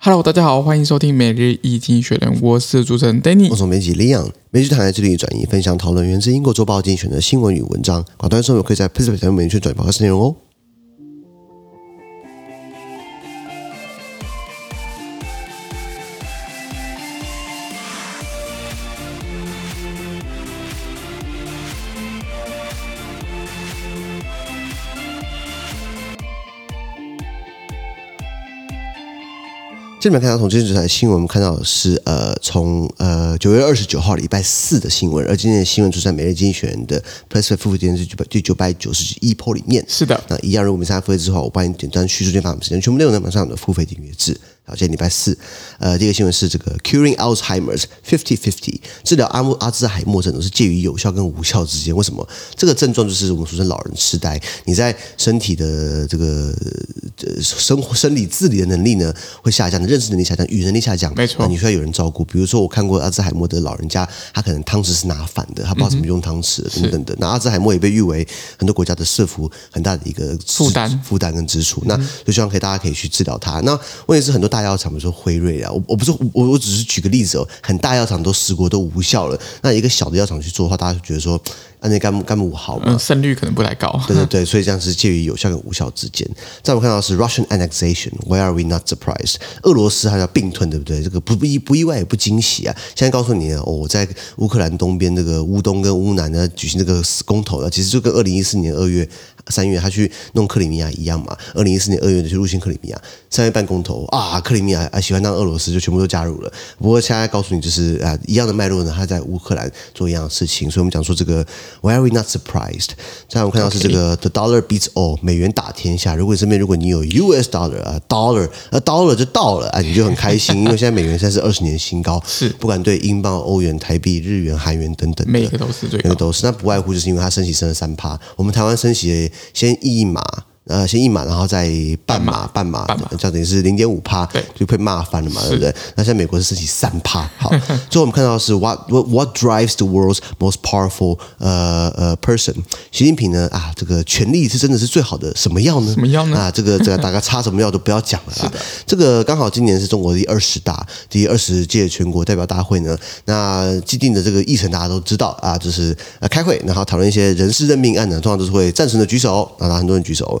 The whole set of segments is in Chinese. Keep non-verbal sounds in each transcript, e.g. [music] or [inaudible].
Hello，大家好，欢迎收听每日易经学人，我是主持人 Danny，我是编辑 Leon，每日谈在这里转移分享讨论源自英国周报精选的新闻与文章，广大朋友可以在 p a c e b o o k 上面去转发内容哦。这边看到从今天这台新闻，我们看到的是呃，从呃九月二十九号礼拜四的新闻，而今天的新闻出在每日经济学人的 PressPlay 付费订阅制第九百九十一破里面。是的，那一样，如果我们参加付费之后，我帮你简单叙述这番时间，全部内容呢马上有的付费订阅制。好，今天礼拜四，呃，第一个新闻是这个 Curing Alzheimer's fifty fifty，治疗阿穆阿兹海默症是介于有效跟无效之间。为什么？这个症状就是我们俗称老人痴呆，你在身体的这个呃生活生理自理的能力呢会下降，你认识能力下降，语能力下降，没错，你需要有人照顾。比如说，我看过阿兹海默的老人家，他可能汤匙是拿反的，他不知道怎么用汤匙、嗯、等等的。那阿兹海默也被誉为很多国家的社福很大的一个负担负担跟支出。那就希望可以大家可以去治疗他。那问题是很多大大药厂，比如说辉瑞啊，我我不是我我只是举个例子哦，很大药厂都试过都无效了，那一个小的药厂去做的话，大家就觉得说，啊，那干干不好嘛，胜率可能不太高。[laughs] 对对对，所以这样是介于有效跟无效之间。再我们看到是 Russian annexation，Why are we not surprised？俄罗斯还要并吞，对不对？这个不不意不意外也不惊喜啊。现在告诉你哦，我在乌克兰东边这个乌东跟乌南呢举行这个公投了，其实就跟二零一四年二月。三月他去弄克里米亚一样嘛，二零一四年二月就去入侵克里米亚，三月办公投啊，克里米亚啊喜欢当俄罗斯就全部都加入了。不过现在告诉你就是啊一样的脉络呢，他在乌克兰做一样的事情，所以我们讲说这个 Why are we not surprised？再来我们看到是这个 The dollar beats all，美元打天下。如果身边如果你有 US dollar 啊 dollar 啊 dollar 就到了啊，你就很开心，[laughs] 因为现在美元现在是二十年新高，是不管对英镑、欧元、台币、日元、韩元等等，每个都是最高，每个都是。那不外乎就是因为它升息升了三趴，我们台湾升息先一码。呃，先一码，然后再半码，半码，这样等于是零点五趴，对，就被骂翻了嘛，对不对？那现在美国是升息三趴，好。[laughs] 最后我们看到的是 what what what drives the world's most powerful 呃呃 person？习近平呢啊，这个权力是真的是最好的什么药呢？什么药呢？啊，这个这个 [laughs] 大家插什么药都不要讲了啦。这个刚好今年是中国第二十大，第二十届全国代表大会呢，那既定的这个议程大家都知道啊，就是呃开会，然后讨论一些人事任命案呢，通常都是会赞成的举手，然后很多人举手。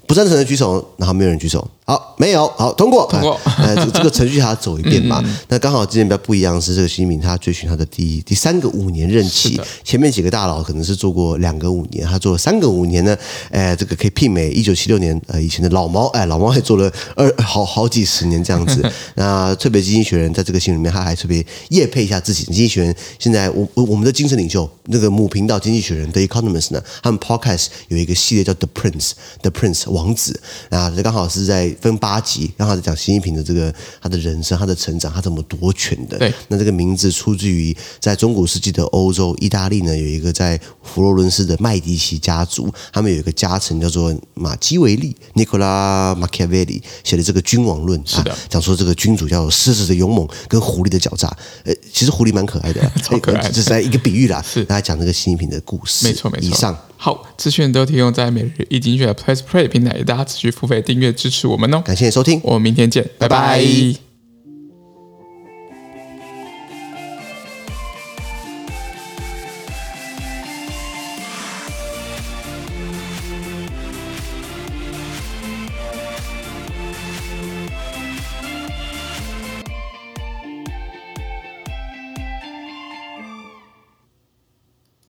不赞成的举手，然后没有人举手。好，没有，好通过，通过。呃，这这个程序还要走一遍嘛？[laughs] 嗯、那刚好今天比较不一样的是，这个习近平他追寻他的第第三个五年任期。前面几个大佬可能是做过两个五年，他做了三个五年呢。哎，这个可以媲美一九七六年呃以前的老毛。哎，老毛还做了二好好几十年这样子。[laughs] 那特别经济学人在这个新闻里面，他还特别夜配一下自己。经济学人现在我我们的精神领袖那个母频道经济学人 The Economist 呢，他们 Podcast 有一个系列叫 The Prince，The Prince 王子。那这刚好是在分八集。刚好在讲习近平的这个他的人生、他的成长、他怎么夺权的。对，那这个名字出自于在中古世纪的欧洲，意大利呢有一个在佛罗伦斯的麦迪奇家族，他们有一个家臣叫做马基维利 （Nicola Machiavelli） 写的这个《君王论》是的，讲说这个君主叫做狮子的勇猛跟狐狸的狡诈。呃，其实狐狸蛮可爱的，[laughs] 超可爱，[laughs] 这是在一个比喻啦，是大家讲这个习近平的故事。没错，没错。以上。好，资讯都提供在每日一精选的 PressPlay 平台，大家持续付费订阅支持我们哦。感谢收听，我们明天见，拜拜。拜拜。